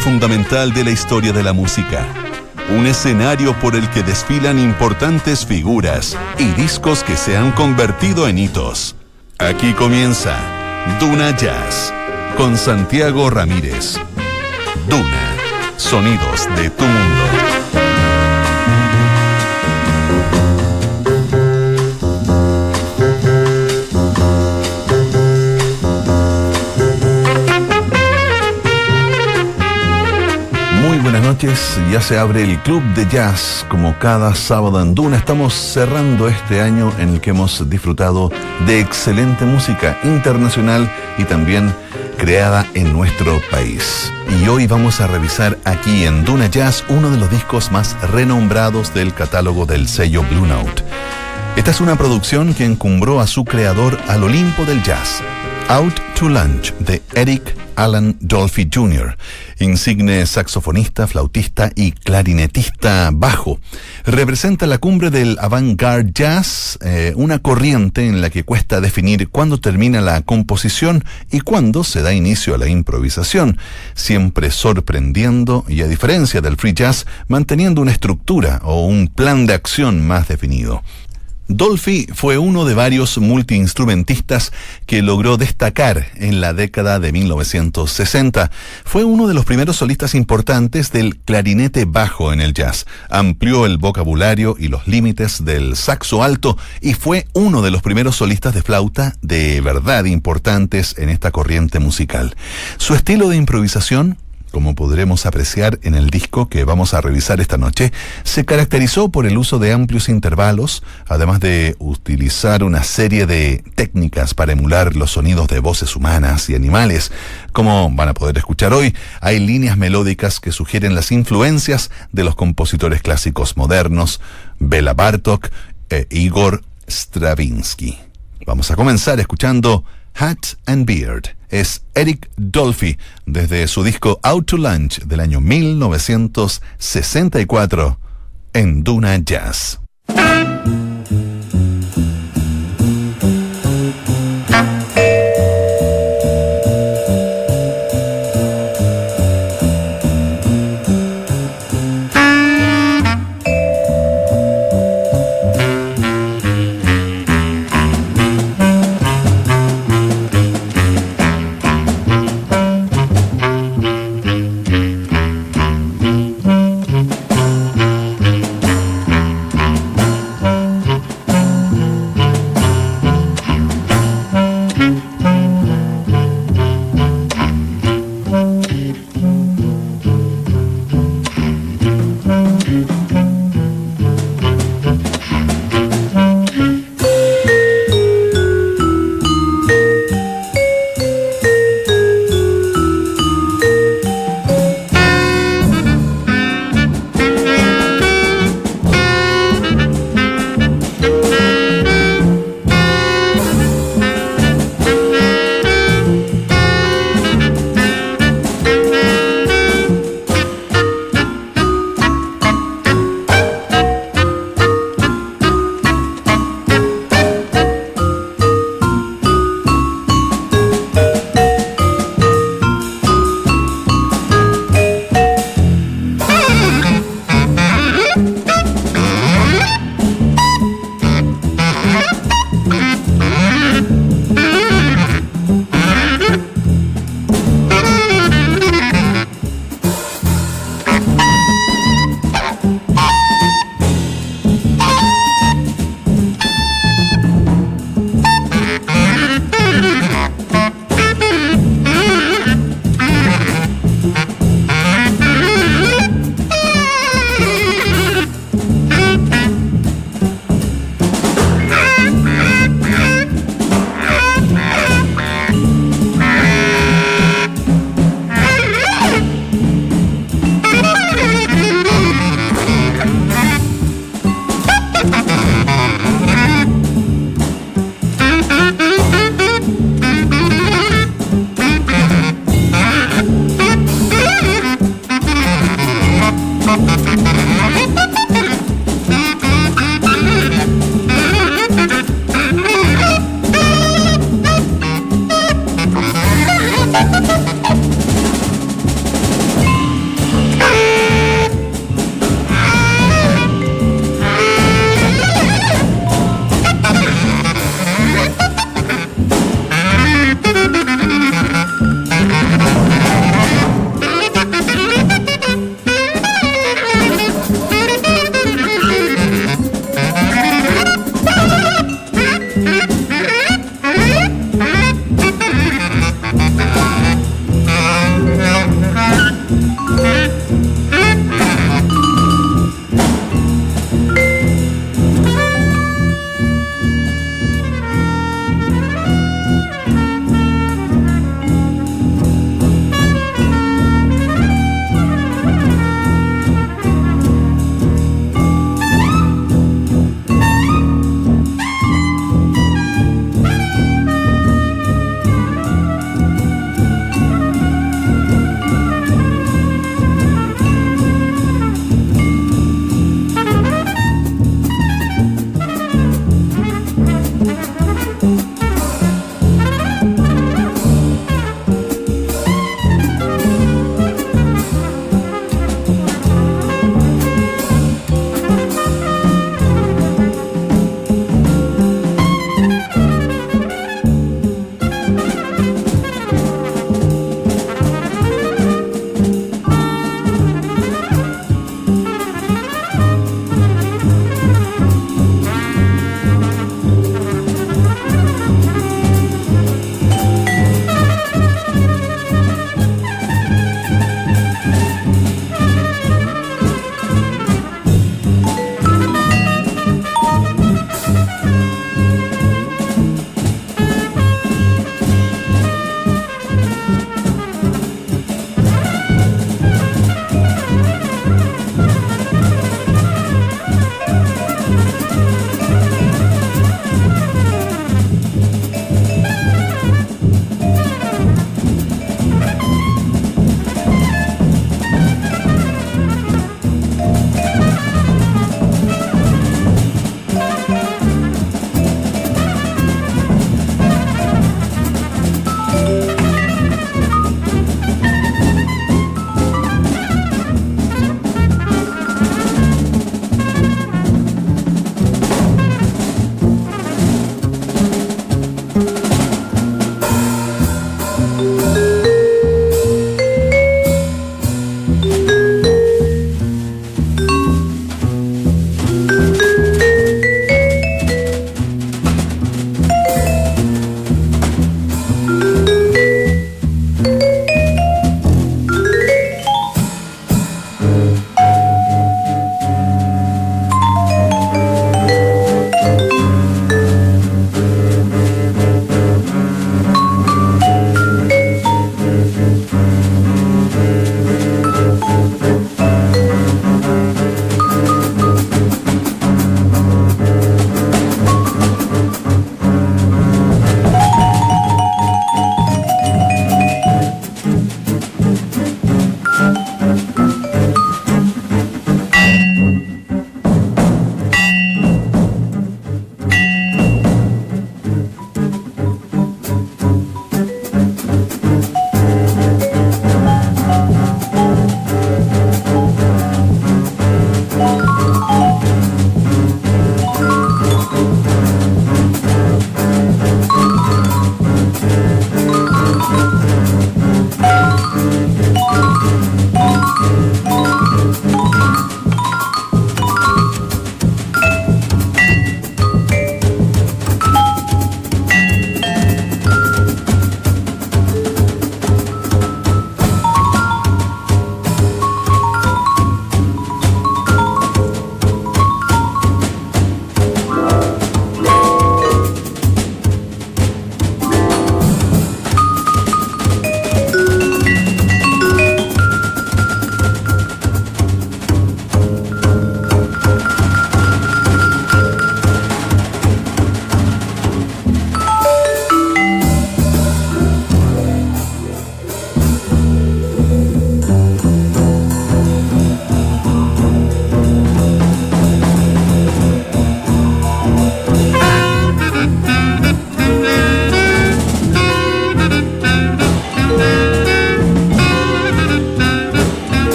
fundamental de la historia de la música. Un escenario por el que desfilan importantes figuras y discos que se han convertido en hitos. Aquí comienza Duna Jazz con Santiago Ramírez. Duna, sonidos de tu mundo. Ya se abre el Club de Jazz como cada sábado en Duna. Estamos cerrando este año en el que hemos disfrutado de excelente música internacional y también creada en nuestro país. Y hoy vamos a revisar aquí en Duna Jazz uno de los discos más renombrados del catálogo del sello Blue Note. Esta es una producción que encumbró a su creador al Olimpo del Jazz, Out to Lunch de Eric Alan Dolphy Jr., insigne saxofonista, flautista y clarinetista bajo. Representa la cumbre del avant-garde jazz, eh, una corriente en la que cuesta definir cuándo termina la composición y cuándo se da inicio a la improvisación, siempre sorprendiendo y a diferencia del free jazz, manteniendo una estructura o un plan de acción más definido. Dolphy fue uno de varios multiinstrumentistas que logró destacar en la década de 1960. Fue uno de los primeros solistas importantes del clarinete bajo en el jazz. Amplió el vocabulario y los límites del saxo alto y fue uno de los primeros solistas de flauta de verdad importantes en esta corriente musical. Su estilo de improvisación como podremos apreciar en el disco que vamos a revisar esta noche, se caracterizó por el uso de amplios intervalos, además de utilizar una serie de técnicas para emular los sonidos de voces humanas y animales. Como van a poder escuchar hoy, hay líneas melódicas que sugieren las influencias de los compositores clásicos modernos, Bela Bartok e Igor Stravinsky. Vamos a comenzar escuchando Hat and Beard es Eric Dolphy desde su disco Out to Lunch del año 1964 en Duna Jazz.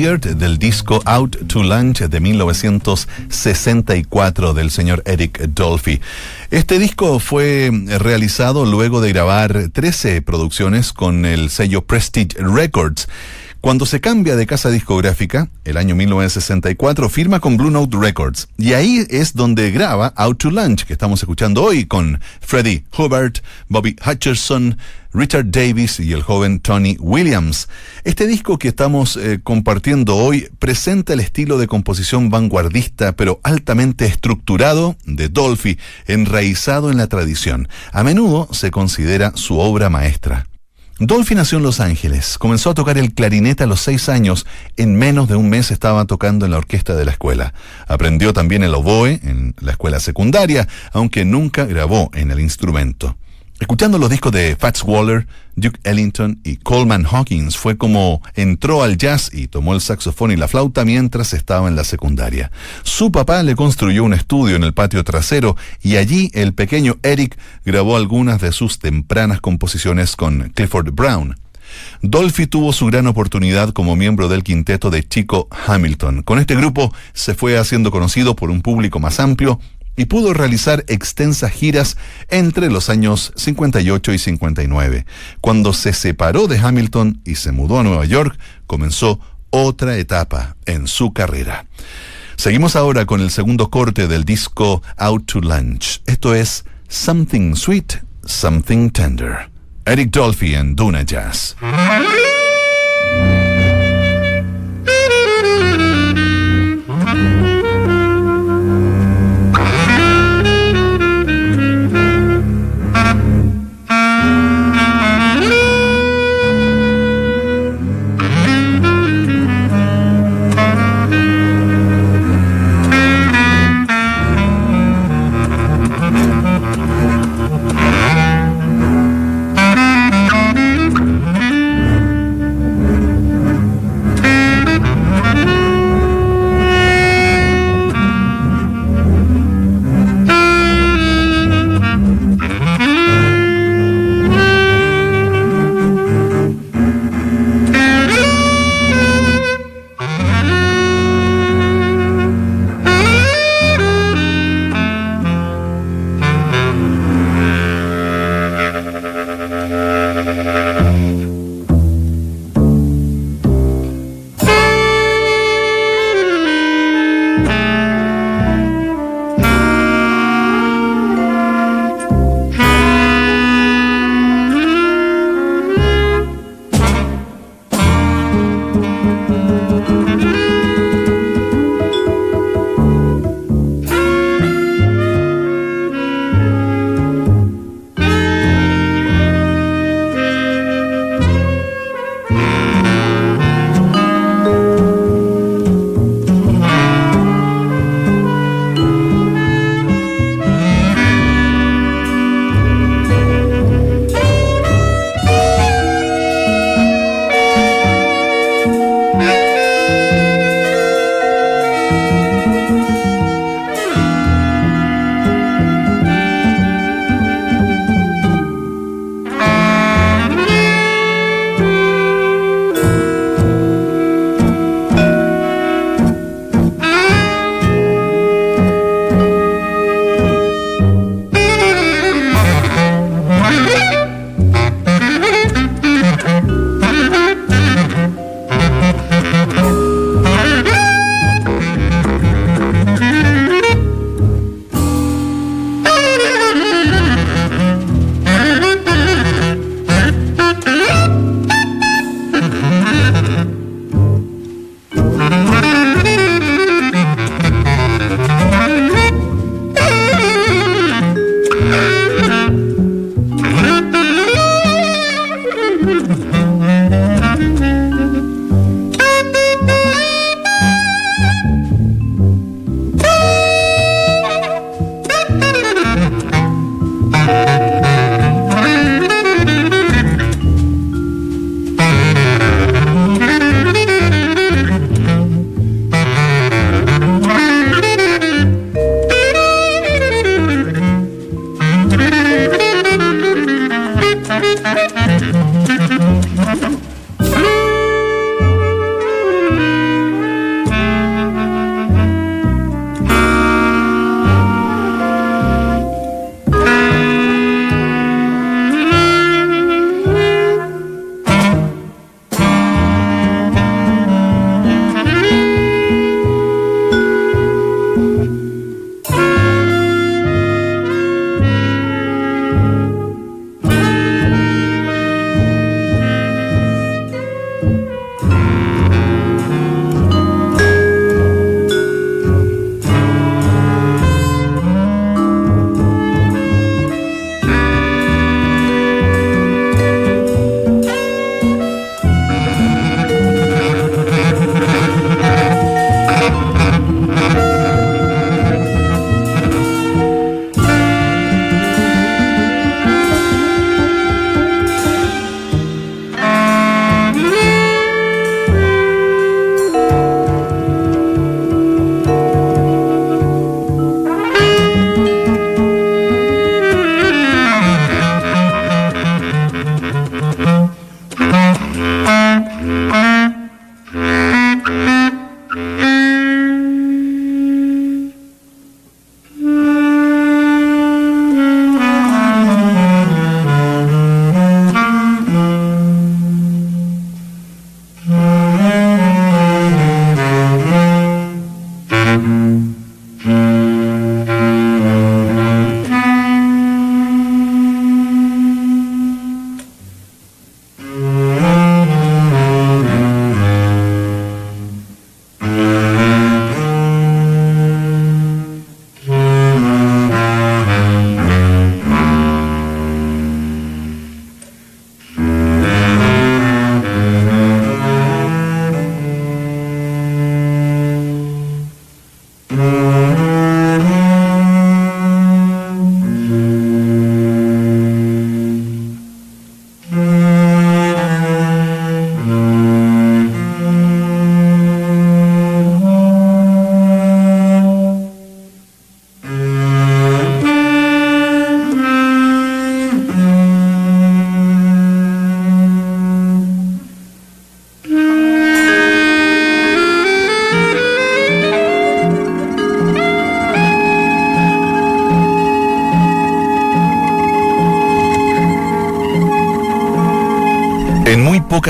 Del disco Out to Lunch de 1964 del señor Eric Dolphy. Este disco fue realizado luego de grabar 13 producciones con el sello Prestige Records. Cuando se cambia de casa discográfica, el año 1964, firma con Blue Note Records. Y ahí es donde graba Out to Lunch, que estamos escuchando hoy con Freddie Hubbard, Bobby Hutcherson, Richard Davis y el joven Tony Williams. Este disco que estamos eh, compartiendo hoy presenta el estilo de composición vanguardista pero altamente estructurado de Dolphy, enraizado en la tradición. A menudo se considera su obra maestra. Dolphy nació en Los Ángeles. Comenzó a tocar el clarinete a los seis años. En menos de un mes estaba tocando en la orquesta de la escuela. Aprendió también el oboe en la escuela secundaria, aunque nunca grabó en el instrumento. Escuchando los discos de Fats Waller, Duke Ellington y Coleman Hawkins fue como entró al jazz y tomó el saxofón y la flauta mientras estaba en la secundaria. Su papá le construyó un estudio en el patio trasero y allí el pequeño Eric grabó algunas de sus tempranas composiciones con Clifford Brown. Dolphy tuvo su gran oportunidad como miembro del quinteto de Chico Hamilton. Con este grupo se fue haciendo conocido por un público más amplio y pudo realizar extensas giras entre los años 58 y 59. Cuando se separó de Hamilton y se mudó a Nueva York, comenzó otra etapa en su carrera. Seguimos ahora con el segundo corte del disco Out to Lunch. Esto es Something Sweet, Something Tender. Eric Dolphy en Duna Jazz.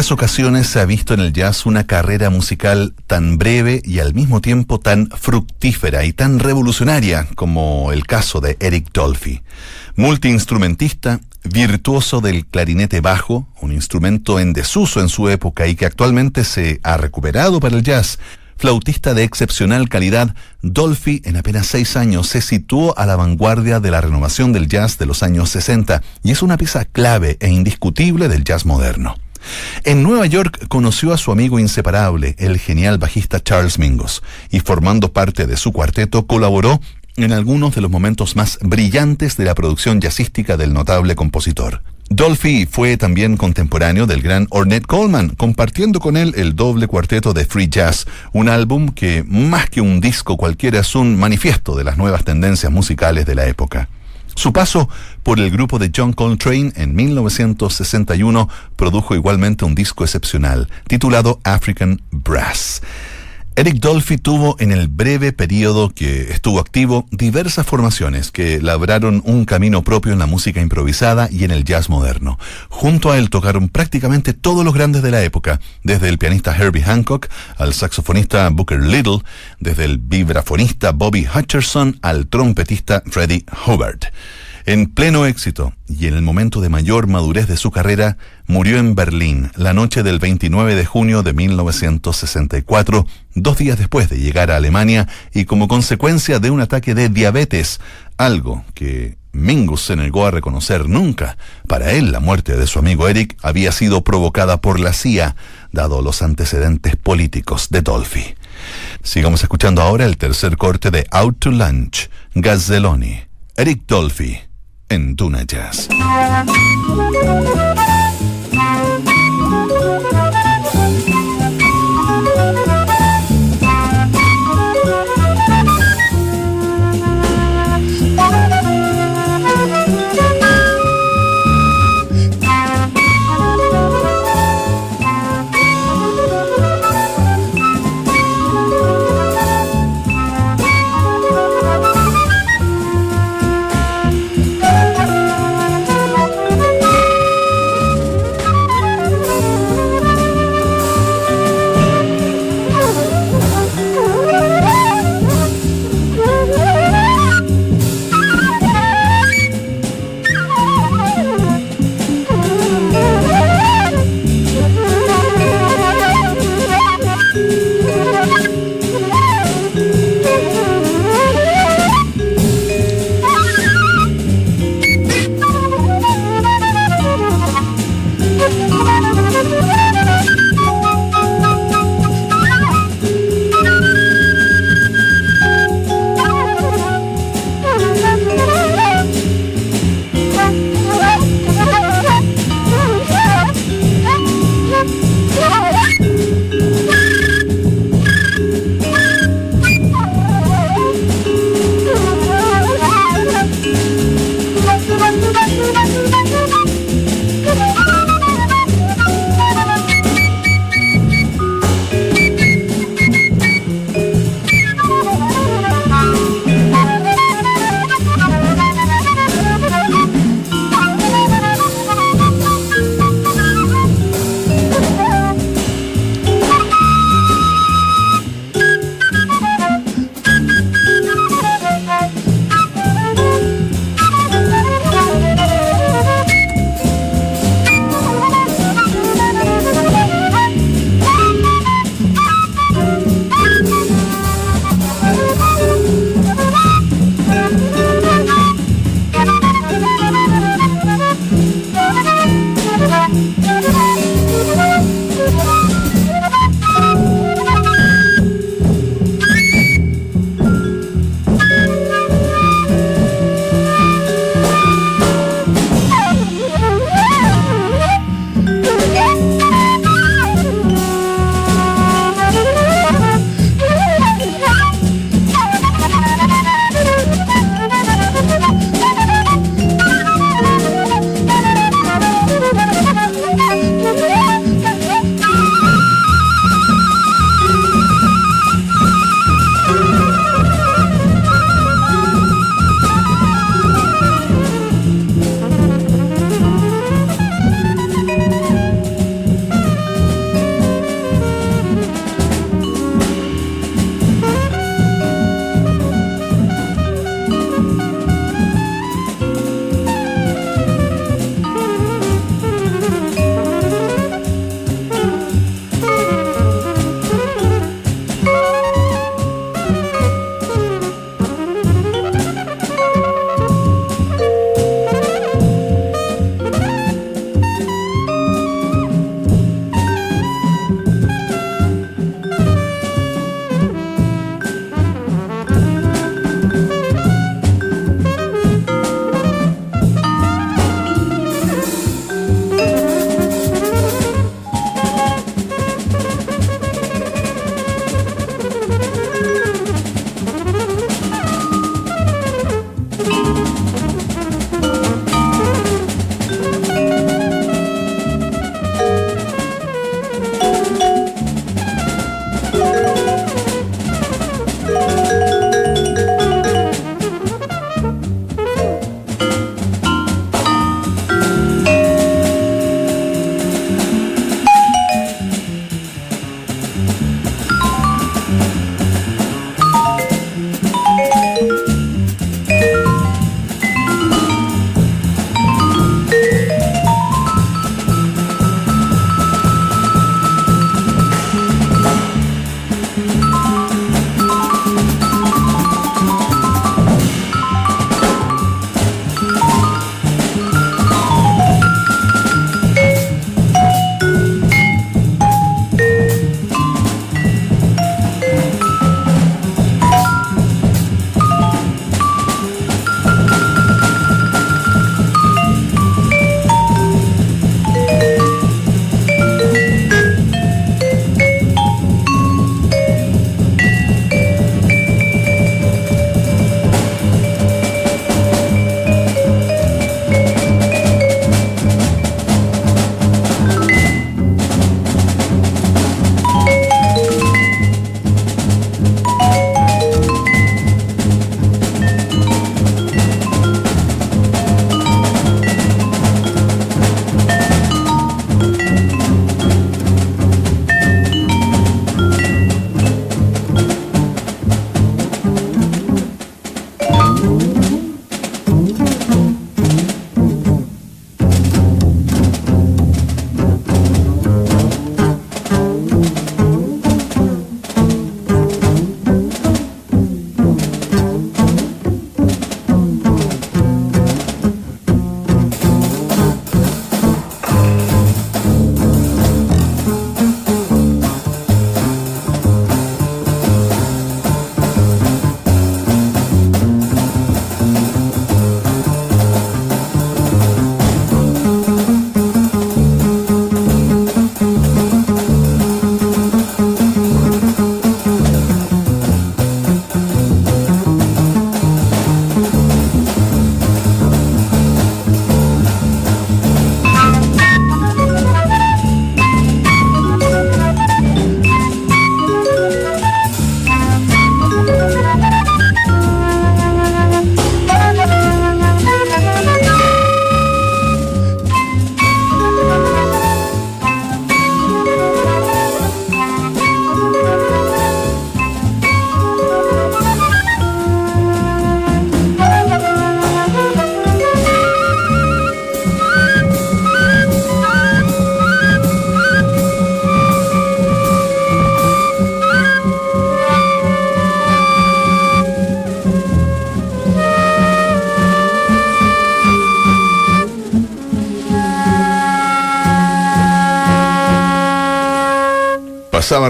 Ocasiones se ha visto en el jazz una carrera musical tan breve y al mismo tiempo tan fructífera y tan revolucionaria como el caso de Eric Dolphy. Multiinstrumentista, virtuoso del clarinete bajo, un instrumento en desuso en su época y que actualmente se ha recuperado para el jazz, flautista de excepcional calidad, Dolphy en apenas seis años se situó a la vanguardia de la renovación del jazz de los años 60 y es una pieza clave e indiscutible del jazz moderno. En Nueva York conoció a su amigo inseparable, el genial bajista Charles Mingus, y formando parte de su cuarteto colaboró en algunos de los momentos más brillantes de la producción jazzística del notable compositor. Dolphy fue también contemporáneo del gran Ornette Coleman, compartiendo con él el doble cuarteto de Free Jazz, un álbum que más que un disco cualquiera es un manifiesto de las nuevas tendencias musicales de la época. Su paso por el grupo de John Coltrane en 1961 produjo igualmente un disco excepcional, titulado African Brass. Eric Dolphy tuvo en el breve periodo que estuvo activo diversas formaciones que labraron un camino propio en la música improvisada y en el jazz moderno. Junto a él tocaron prácticamente todos los grandes de la época, desde el pianista Herbie Hancock al saxofonista Booker Little, desde el vibrafonista Bobby Hutcherson al trompetista Freddie Hubbard. En pleno éxito y en el momento de mayor madurez de su carrera, murió en Berlín la noche del 29 de junio de 1964, dos días después de llegar a Alemania y como consecuencia de un ataque de diabetes, algo que Mingus se negó a reconocer nunca. Para él, la muerte de su amigo Eric había sido provocada por la CIA, dado los antecedentes políticos de Dolphy. Sigamos escuchando ahora el tercer corte de Out to Lunch, Gazzelloni, Eric Dolphy en Duna Jazz.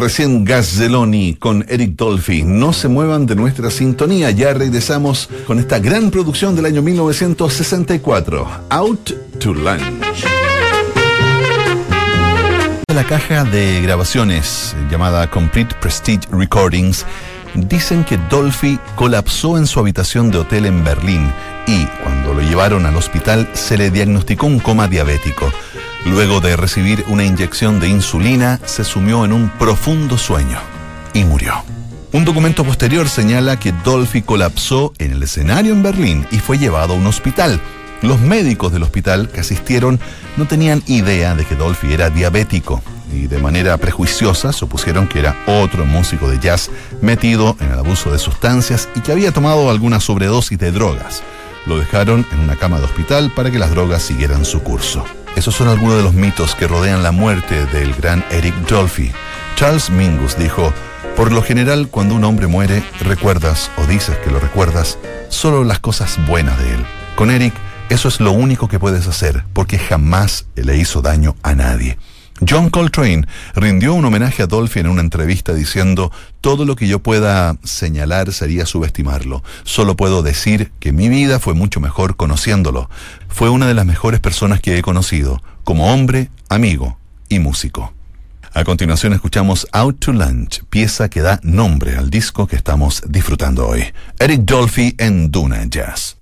Recién Gazzeloni con Eric Dolphy. No se muevan de nuestra sintonía. Ya regresamos con esta gran producción del año 1964. Out to Lunch. La caja de grabaciones llamada Complete Prestige Recordings dicen que Dolphy colapsó en su habitación de hotel en Berlín y cuando lo llevaron al hospital se le diagnosticó un coma diabético. Luego de recibir una inyección de insulina, se sumió en un profundo sueño y murió. Un documento posterior señala que Dolphy colapsó en el escenario en Berlín y fue llevado a un hospital. Los médicos del hospital que asistieron no tenían idea de que Dolphy era diabético y de manera prejuiciosa supusieron que era otro músico de jazz metido en el abuso de sustancias y que había tomado alguna sobredosis de drogas. Lo dejaron en una cama de hospital para que las drogas siguieran su curso. Esos son algunos de los mitos que rodean la muerte del gran Eric Dolphy. Charles Mingus dijo, por lo general cuando un hombre muere, recuerdas o dices que lo recuerdas solo las cosas buenas de él. Con Eric, eso es lo único que puedes hacer, porque jamás le hizo daño a nadie. John Coltrane rindió un homenaje a Dolphy en una entrevista diciendo, todo lo que yo pueda señalar sería subestimarlo. Solo puedo decir que mi vida fue mucho mejor conociéndolo. Fue una de las mejores personas que he conocido, como hombre, amigo y músico. A continuación escuchamos Out to Lunch, pieza que da nombre al disco que estamos disfrutando hoy. Eric Dolphy en Duna Jazz.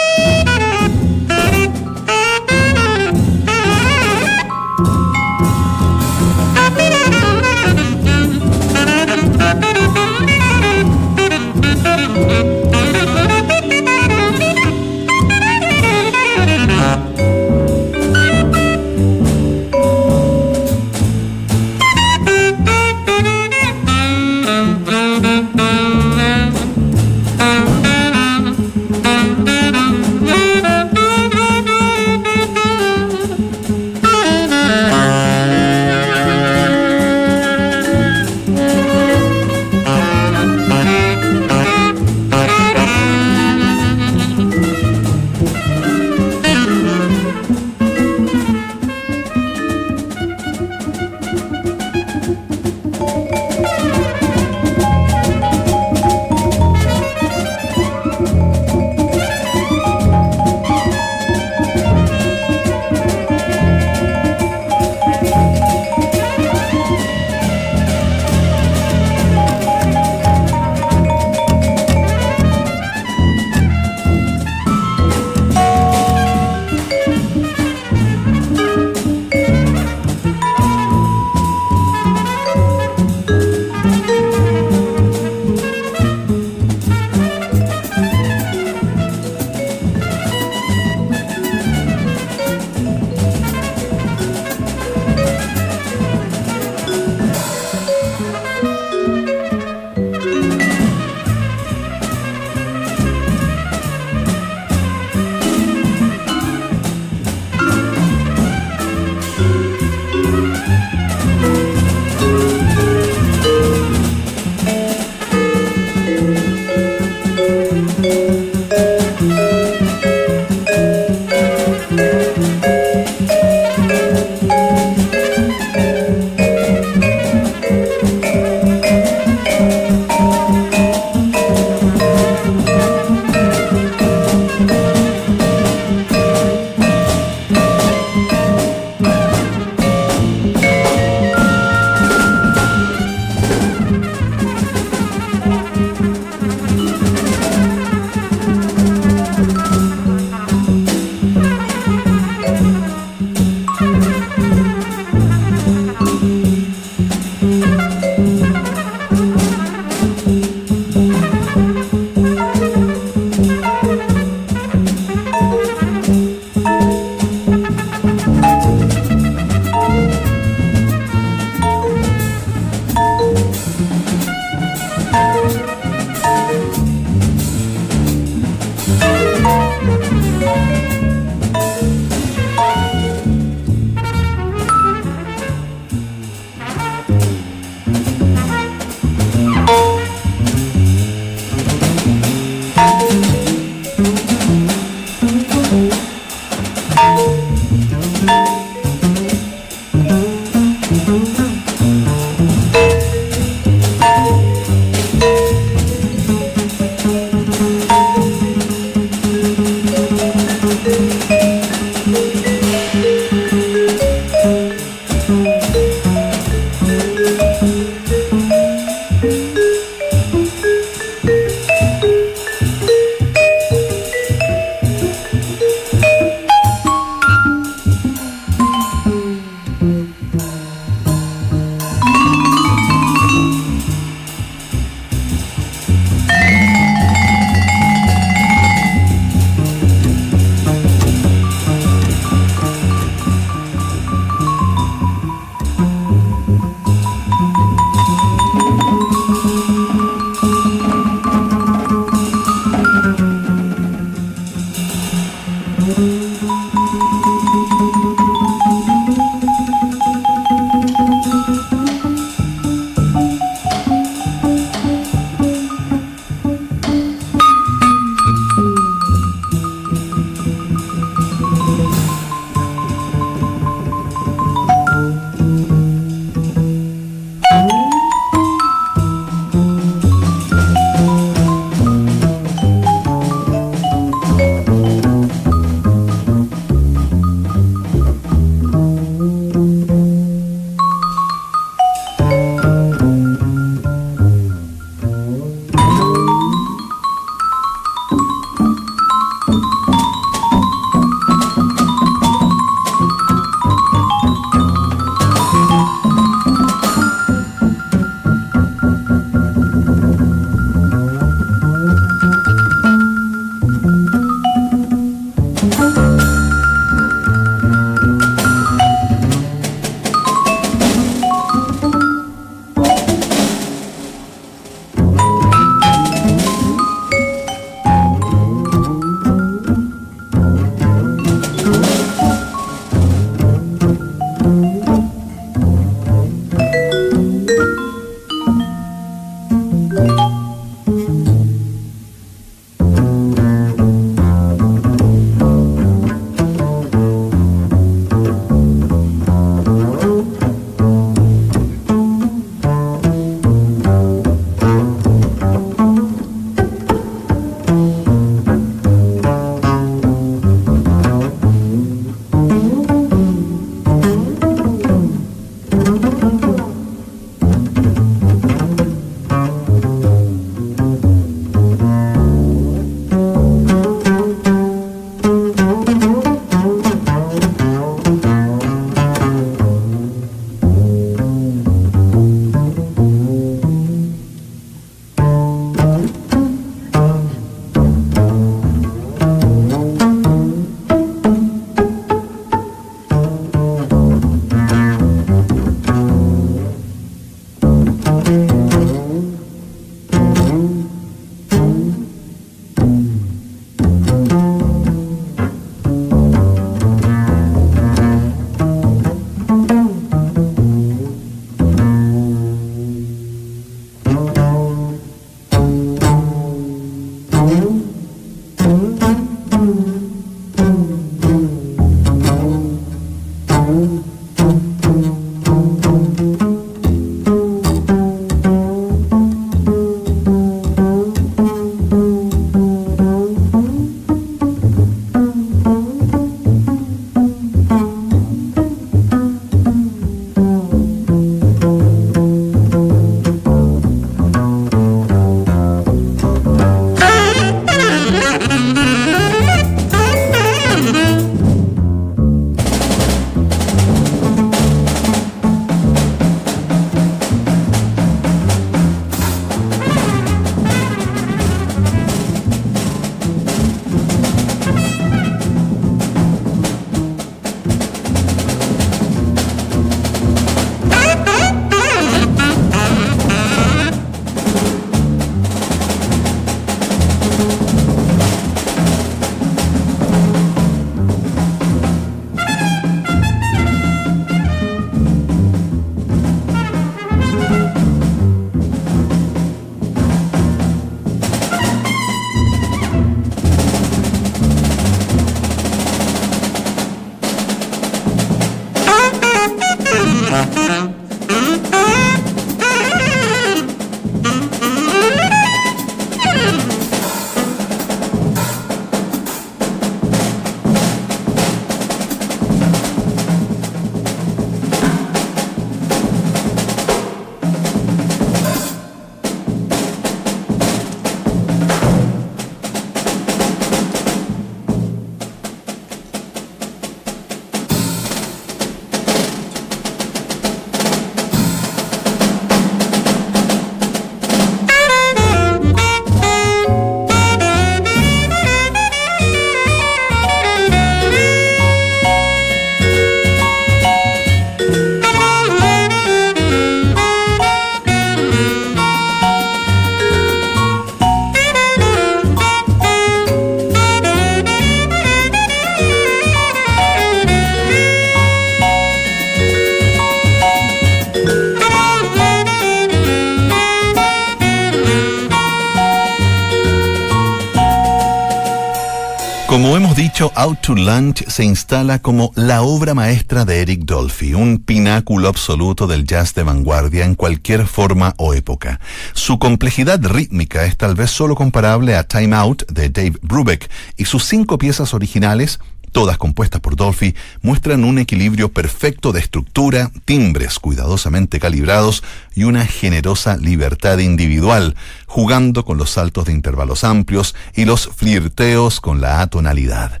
To Lunch se instala como la obra maestra de Eric Dolphy, un pináculo absoluto del jazz de vanguardia en cualquier forma o época. Su complejidad rítmica es tal vez solo comparable a Time Out de Dave Brubeck y sus cinco piezas originales todas compuestas por Dolphy, muestran un equilibrio perfecto de estructura, timbres cuidadosamente calibrados y una generosa libertad individual, jugando con los saltos de intervalos amplios y los flirteos con la atonalidad.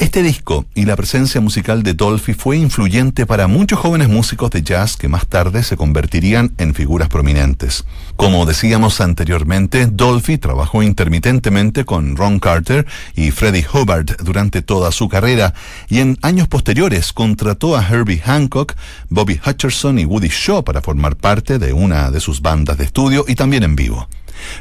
Este disco y la presencia musical de Dolphy fue influyente para muchos jóvenes músicos de jazz que más tarde se convertirían en figuras prominentes. Como decíamos anteriormente, Dolphy trabajó intermitentemente con Ron Carter y Freddie Hubbard durante toda su carrera y en años posteriores contrató a Herbie Hancock, Bobby Hutcherson y Woody Shaw para formar parte de una de sus bandas de estudio y también en vivo.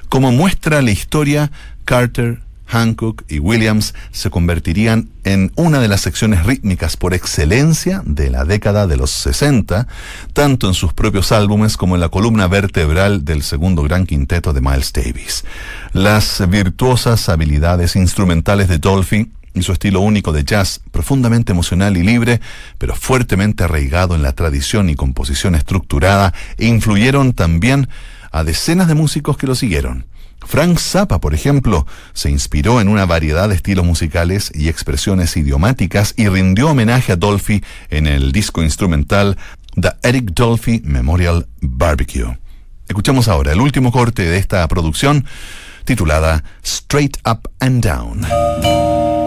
Como muestra la historia, Carter, Hancock y Williams se convertirían en una de las secciones rítmicas por excelencia de la década de los 60, tanto en sus propios álbumes como en la columna vertebral del segundo gran quinteto de Miles Davis. Las virtuosas habilidades instrumentales de Dolphy y su estilo único de jazz, profundamente emocional y libre, pero fuertemente arraigado en la tradición y composición estructurada, influyeron también a decenas de músicos que lo siguieron. Frank Zappa, por ejemplo, se inspiró en una variedad de estilos musicales y expresiones idiomáticas y rindió homenaje a Dolphy en el disco instrumental The Eric Dolphy Memorial Barbecue. Escuchamos ahora el último corte de esta producción titulada Straight Up and Down.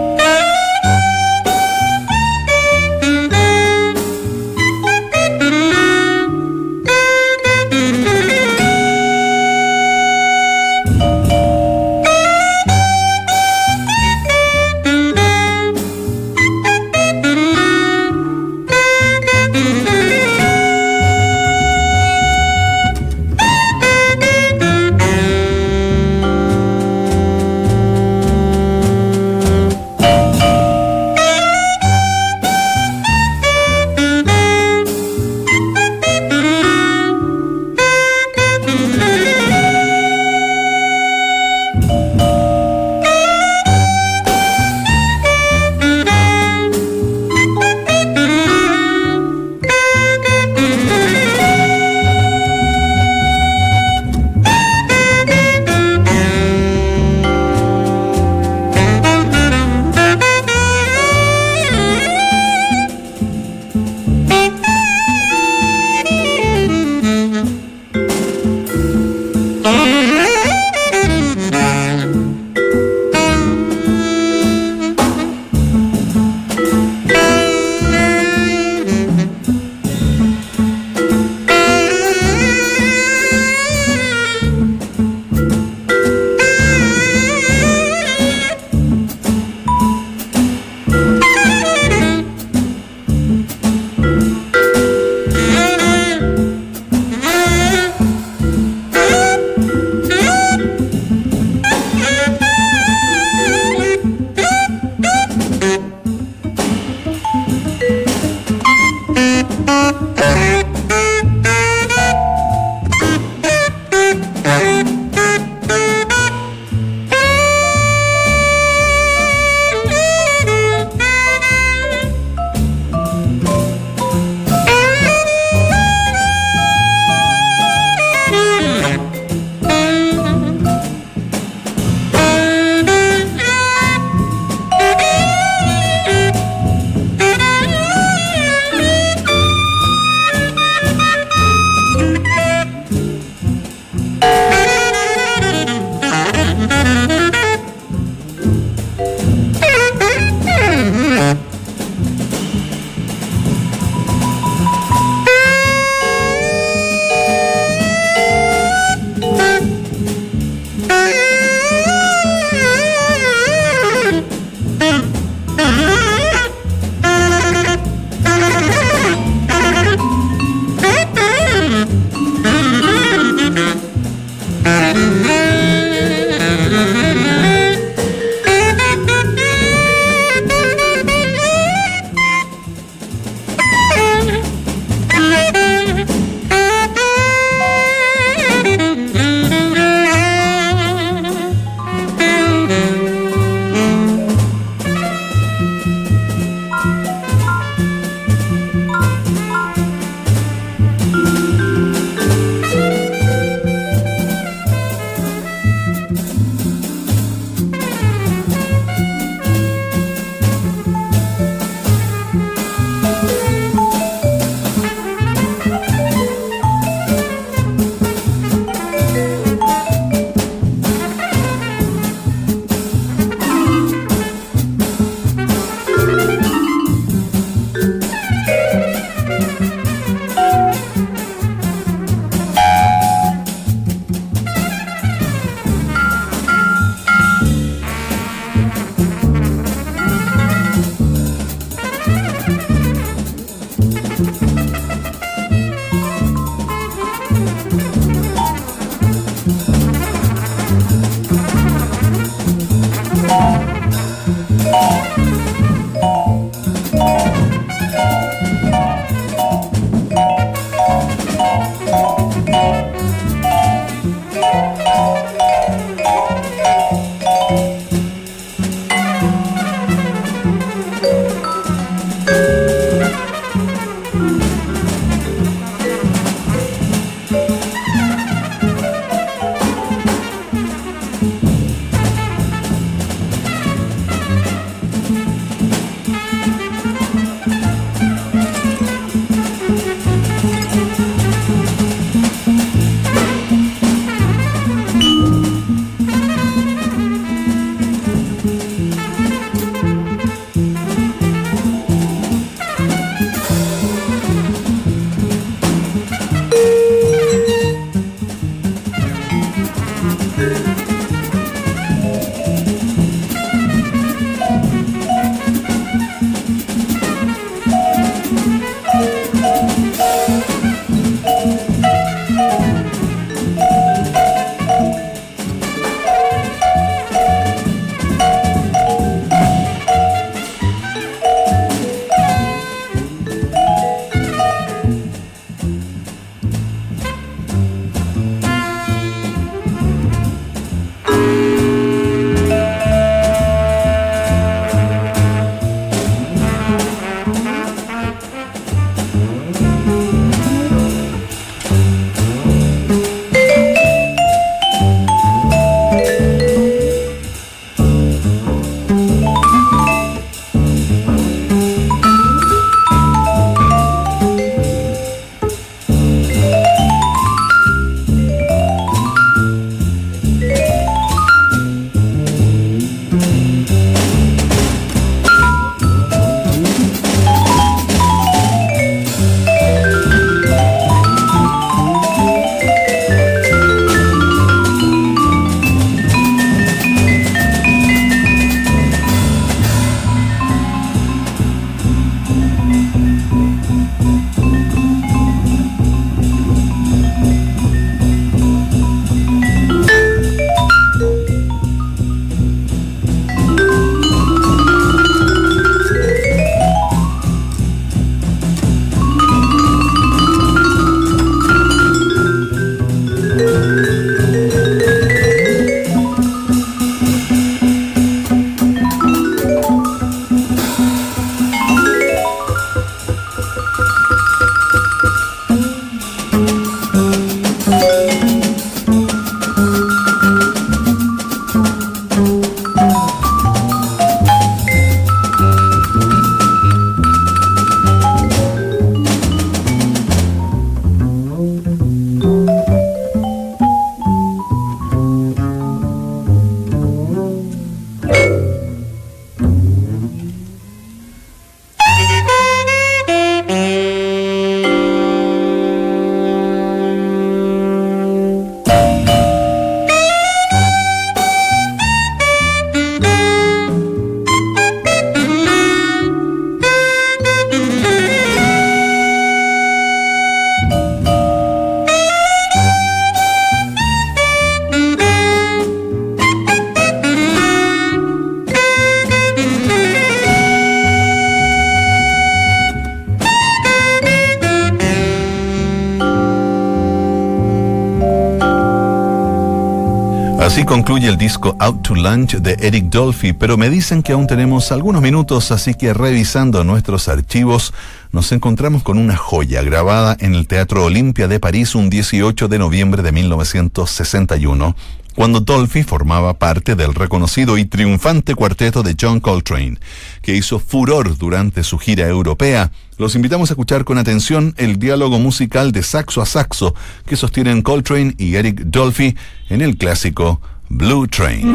Así concluye el disco Out to Lunch de Eric Dolphy, pero me dicen que aún tenemos algunos minutos, así que revisando nuestros archivos nos encontramos con una joya grabada en el Teatro Olimpia de París un 18 de noviembre de 1961 cuando Dolphy formaba parte del reconocido y triunfante cuarteto de John Coltrane, que hizo furor durante su gira europea. Los invitamos a escuchar con atención el diálogo musical de saxo a saxo que sostienen Coltrane y Eric Dolphy en el clásico Blue Train.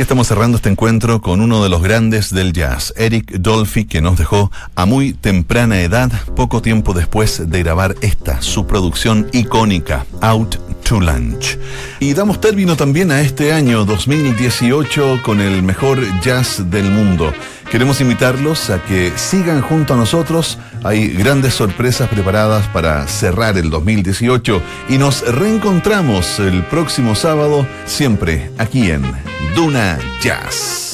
Estamos cerrando este encuentro con uno de los grandes del jazz, Eric Dolphy, que nos dejó a muy temprana edad, poco tiempo después de grabar esta, su producción icónica, Out to Lunch. Y damos término también a este año 2018 con el mejor jazz del mundo. Queremos invitarlos a que sigan junto a nosotros. Hay grandes sorpresas preparadas para cerrar el 2018 y nos reencontramos el próximo sábado, siempre aquí en Duna Jazz.